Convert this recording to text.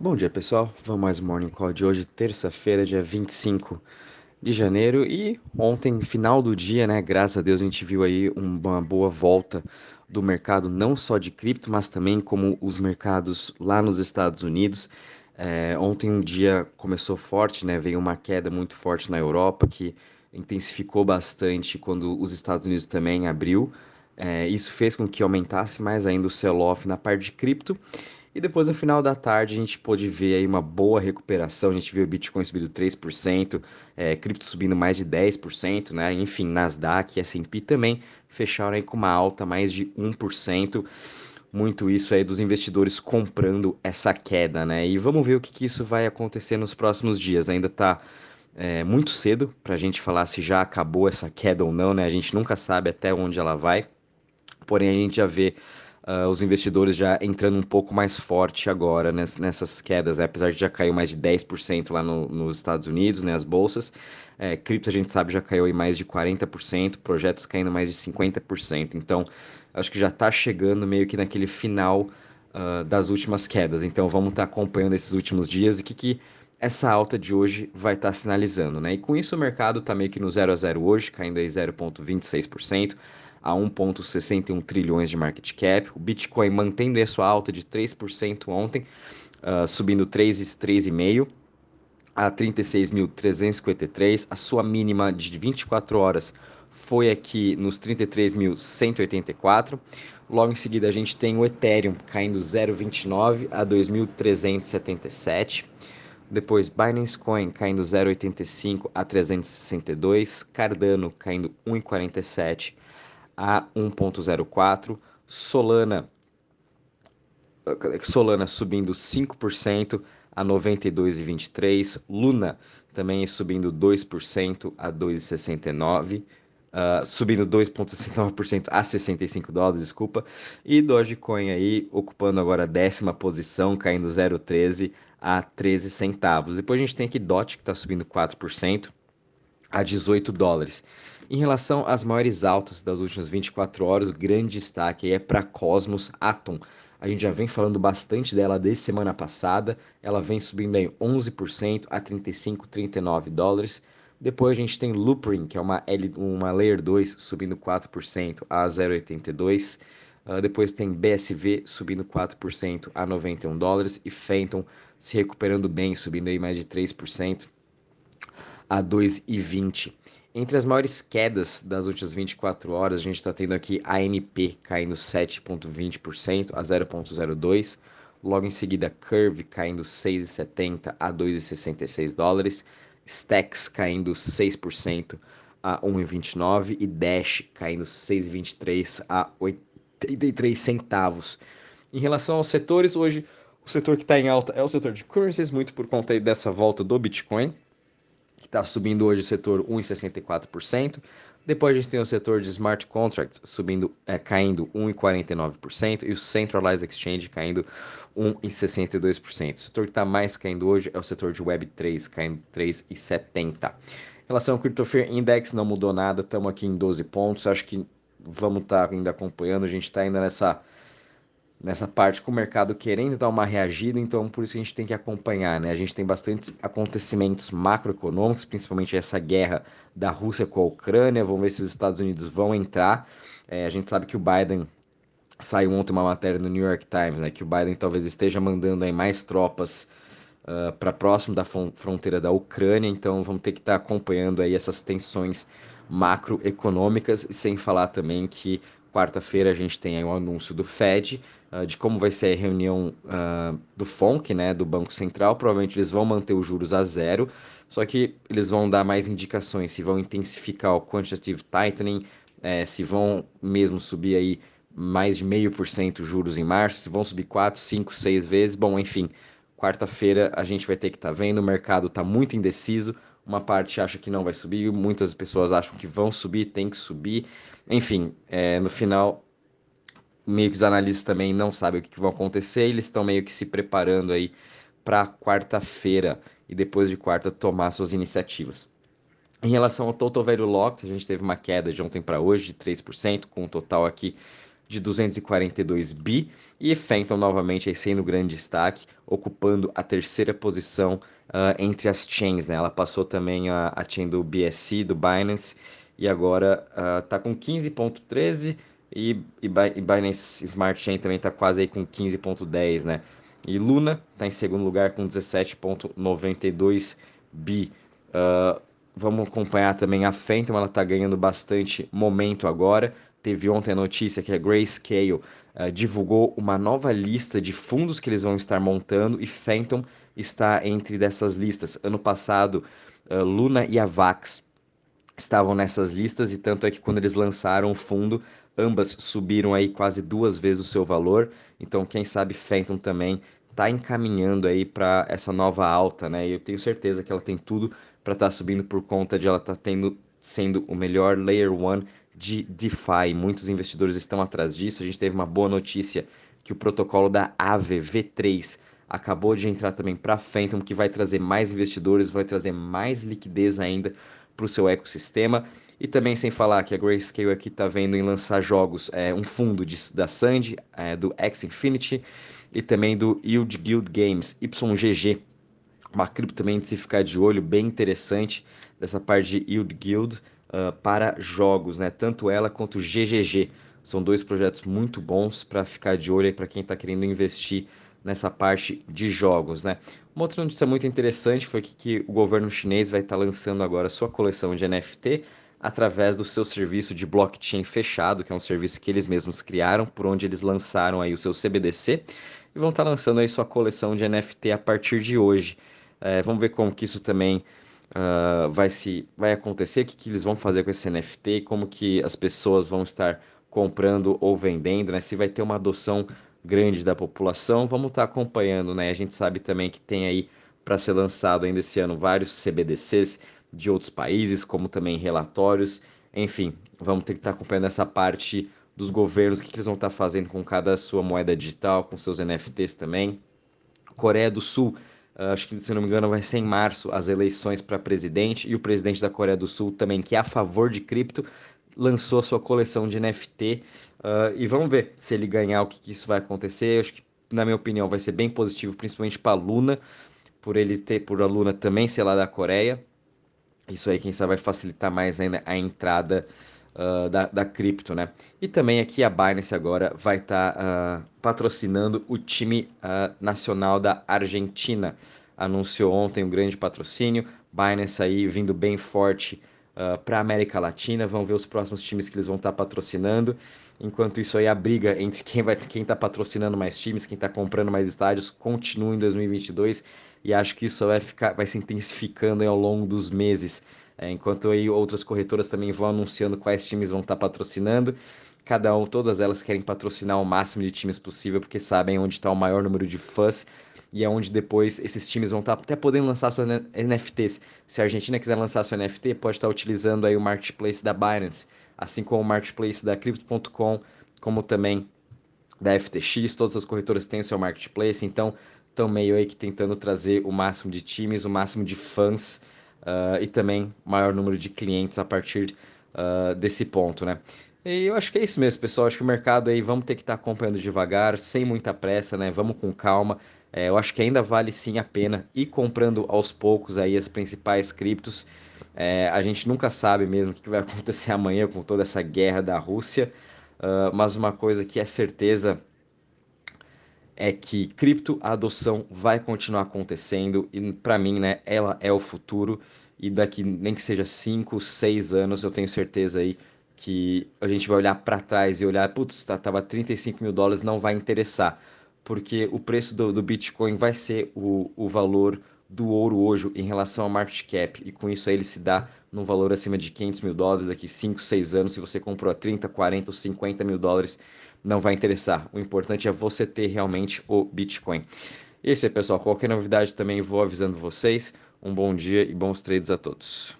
Bom dia, pessoal. Vamos mais Morning Call de hoje, terça-feira, dia 25 de janeiro. E ontem, final do dia, né? Graças a Deus, a gente viu aí uma boa volta do mercado, não só de cripto, mas também como os mercados lá nos Estados Unidos. É, ontem um dia começou forte, né? Veio uma queda muito forte na Europa, que intensificou bastante quando os Estados Unidos também abriu. É, isso fez com que aumentasse mais ainda o sell-off na parte de cripto. E depois no final da tarde a gente pôde ver aí uma boa recuperação. A gente viu o Bitcoin subindo 3%, é, cripto subindo mais de 10%, né? Enfim, Nasdaq e S&P também fecharam aí com uma alta mais de 1%. Muito isso aí dos investidores comprando essa queda, né? E vamos ver o que, que isso vai acontecer nos próximos dias. Ainda está é, muito cedo para a gente falar se já acabou essa queda ou não, né? A gente nunca sabe até onde ela vai. Porém, a gente já vê uh, os investidores já entrando um pouco mais forte agora nessas quedas, né? apesar de já caiu mais de 10% lá no, nos Estados Unidos, né, as bolsas. É, cripto a gente sabe já caiu em mais de 40%, projetos caindo mais de 50%. Então, acho que já está chegando meio que naquele final uh, das últimas quedas. Então, vamos estar tá acompanhando esses últimos dias e o que, que essa alta de hoje vai estar tá sinalizando, né? E com isso o mercado está meio que no 0 a 0 hoje, caindo aí 0,26% a 1,61 trilhões de market cap. O Bitcoin mantendo a sua alta de 3% ontem, uh, subindo 3,5% a 36.353. A sua mínima de 24 horas foi aqui nos 33.184. Logo em seguida, a gente tem o Ethereum caindo 0,29 a 2.377. Depois, Binance Coin caindo 0,85 a 362. Cardano caindo 1,47 a 1.04, Solana Solana subindo 5% a 92,23, Luna também subindo 2% a 2,69, uh, subindo 2,69% a 65 dólares, desculpa, e Dogecoin aí ocupando agora a décima posição, caindo 0,13 a 13 centavos. Depois a gente tem aqui DOT que está subindo 4% a 18 dólares. Em relação às maiores altas das últimas 24 horas, o grande destaque é para Cosmos Atom. A gente já vem falando bastante dela desde semana passada. Ela vem subindo em 11% a 35, 39 dólares. Depois a gente tem Loopring, que é uma, L, uma Layer 2, subindo 4% a 0,82. Uh, ah, depois tem BSV subindo 4% a 91 dólares e Phantom se recuperando bem, subindo aí mais de 3% a 2,20. Entre as maiores quedas das últimas 24 horas, a gente está tendo aqui a AMP caindo 7,20% a 0,02. Logo em seguida, Curve caindo 6,70 a 2,66 dólares. Stacks caindo 6% a 1,29 e Dash caindo 6,23 a 83 centavos. Em relação aos setores, hoje o setor que está em alta é o setor de currencies, muito por conta dessa volta do Bitcoin está subindo hoje o setor 1,64%. Depois a gente tem o setor de smart contracts subindo, é, caindo 1,49% e o centralized exchange caindo 1,62%. O setor que está mais caindo hoje é o setor de Web3, caindo 3,70%. Em relação ao Crypto Fear Index, não mudou nada, estamos aqui em 12 pontos. Acho que vamos estar tá ainda acompanhando, a gente está ainda nessa nessa parte com o mercado querendo dar uma reagida, então por isso a gente tem que acompanhar, né? A gente tem bastantes acontecimentos macroeconômicos, principalmente essa guerra da Rússia com a Ucrânia, vamos ver se os Estados Unidos vão entrar. É, a gente sabe que o Biden saiu ontem uma matéria no New York Times, né? Que o Biden talvez esteja mandando aí mais tropas uh, para próximo da fronteira da Ucrânia, então vamos ter que estar tá acompanhando aí essas tensões macroeconômicas, sem falar também que quarta-feira a gente tem aí o anúncio do Fed uh, de como vai ser a reunião uh, do FONC, né, do Banco Central. Provavelmente eles vão manter os juros a zero, só que eles vão dar mais indicações se vão intensificar o quantitative tightening, é, se vão mesmo subir aí mais de meio por cento juros em março, se vão subir 4, 5, 6 vezes. Bom, enfim, quarta-feira a gente vai ter que estar tá vendo, o mercado está muito indeciso. Uma parte acha que não vai subir, muitas pessoas acham que vão subir, tem que subir. Enfim, é, no final meio que os analistas também não sabem o que, que vão acontecer, eles estão meio que se preparando aí para quarta-feira e depois de quarta tomar suas iniciativas. Em relação ao Total Value Locked, a gente teve uma queda de ontem para hoje de 3%, com um total aqui de 242 bi e Phantom novamente aí sendo grande destaque, ocupando a terceira posição uh, entre as chains, né? Ela passou também a, a chain do BSC, do Binance, e agora está uh, com 15.13 e, e, e Binance Smart Chain também está quase aí com 15.10, né? E Luna está em segundo lugar com 17.92 bi. Uh, vamos acompanhar também a Phantom, ela está ganhando bastante momento agora. Teve ontem a notícia que a Grayscale uh, divulgou uma nova lista de fundos que eles vão estar montando e Phantom está entre dessas listas. Ano passado, uh, Luna e a Vax estavam nessas listas e tanto é que quando eles lançaram o fundo, ambas subiram aí quase duas vezes o seu valor. Então, quem sabe Phantom também está encaminhando aí para essa nova alta, né? E eu tenho certeza que ela tem tudo para estar tá subindo por conta de ela estar tá tendo sendo o melhor layer one de DeFi. Muitos investidores estão atrás disso. A gente teve uma boa notícia que o protocolo da Aave V3 acabou de entrar também para Phantom, que vai trazer mais investidores, vai trazer mais liquidez ainda para o seu ecossistema. E também sem falar que a Grayscale aqui está vendo em lançar jogos, é, um fundo de, da Sandy, é, do X Infinity e também do Yield Guild Games, YGG. Uma cripto também de se ficar de olho, bem interessante, dessa parte de Yield Guild uh, para jogos, né? Tanto ela quanto o GGG. São dois projetos muito bons para ficar de olho para quem está querendo investir nessa parte de jogos, né? Uma outra notícia muito interessante foi que, que o governo chinês vai estar lançando agora sua coleção de NFT através do seu serviço de blockchain fechado, que é um serviço que eles mesmos criaram, por onde eles lançaram aí o seu CBDC e vão estar lançando aí sua coleção de NFT a partir de hoje. É, vamos ver como que isso também uh, vai se vai acontecer, o que, que eles vão fazer com esse NFT, como que as pessoas vão estar comprando ou vendendo, né? Se vai ter uma adoção grande da população, vamos estar acompanhando, né? A gente sabe também que tem aí para ser lançado ainda esse ano vários CBDCs de outros países, como também relatórios. Enfim, vamos ter que estar acompanhando essa parte dos governos, o que, que eles vão estar fazendo com cada sua moeda digital, com seus NFTs também. Coreia do Sul, acho que se não me engano vai ser em março as eleições para presidente e o presidente da Coreia do Sul também, que é a favor de cripto, lançou a sua coleção de NFT uh, ah, e vamos ver se ele ganhar o que, que isso vai acontecer. Acho que na minha opinião vai ser bem positivo, principalmente para a Luna, por ele ter por a Luna também ser lá da Coreia. Isso aí, quem sabe, vai facilitar mais ainda a entrada uh, da, da cripto, né? E também aqui a Binance agora vai estar tá, uh, patrocinando o time uh, nacional da Argentina. Anunciou ontem um grande patrocínio. Binance aí vindo bem forte para a América Latina. Vamos ver os próximos times que eles vão estar tá patrocinando. Enquanto isso aí, a briga entre quem vai quem está patrocinando mais times, quem está comprando mais estádios, continua em 2022 e acho que isso vai, ficar, vai se intensificando ao longo dos meses. É, enquanto aí outras corretoras também vão anunciando quais times vão estar tá patrocinando. Cada um, todas elas querem patrocinar o máximo de times possível, porque sabem onde está o maior número de fãs e é onde depois esses times vão estar tá até podendo lançar suas NFTs. Se a Argentina quiser lançar seu NFT, pode estar tá utilizando aí o marketplace da Binance, assim como o marketplace da Crypto.com, como também da FTX, todas as corretoras têm o seu marketplace, então estão meio aí que tentando trazer o máximo de times, o máximo de fãs uh, e também maior número de clientes a partir uh, desse ponto, né? E eu acho que é isso mesmo, pessoal. Acho que o mercado aí vamos ter que estar tá acompanhando devagar, sem muita pressa, né? Vamos com calma. É, eu acho que ainda vale sim a pena ir comprando aos poucos aí as principais criptos. É, a gente nunca sabe mesmo o que vai acontecer amanhã com toda essa guerra da Rússia. Uh, mas uma coisa que é certeza é que cripto, a adoção vai continuar acontecendo e para mim, né, ela é o futuro. E daqui nem que seja 5, 6 anos, eu tenho certeza aí que a gente vai olhar para trás e olhar, putz, tá, tava 35 mil dólares, não vai interessar, porque o preço do, do Bitcoin vai ser o, o valor do ouro hoje em relação ao market cap, e com isso aí ele se dá num valor acima de 500 mil dólares daqui 5, 6 anos, se você comprou a 30, 40 ou 50 mil dólares, não vai interessar. O importante é você ter realmente o Bitcoin. É isso aí, pessoal. Qualquer novidade também vou avisando vocês. Um bom dia e bons trades a todos.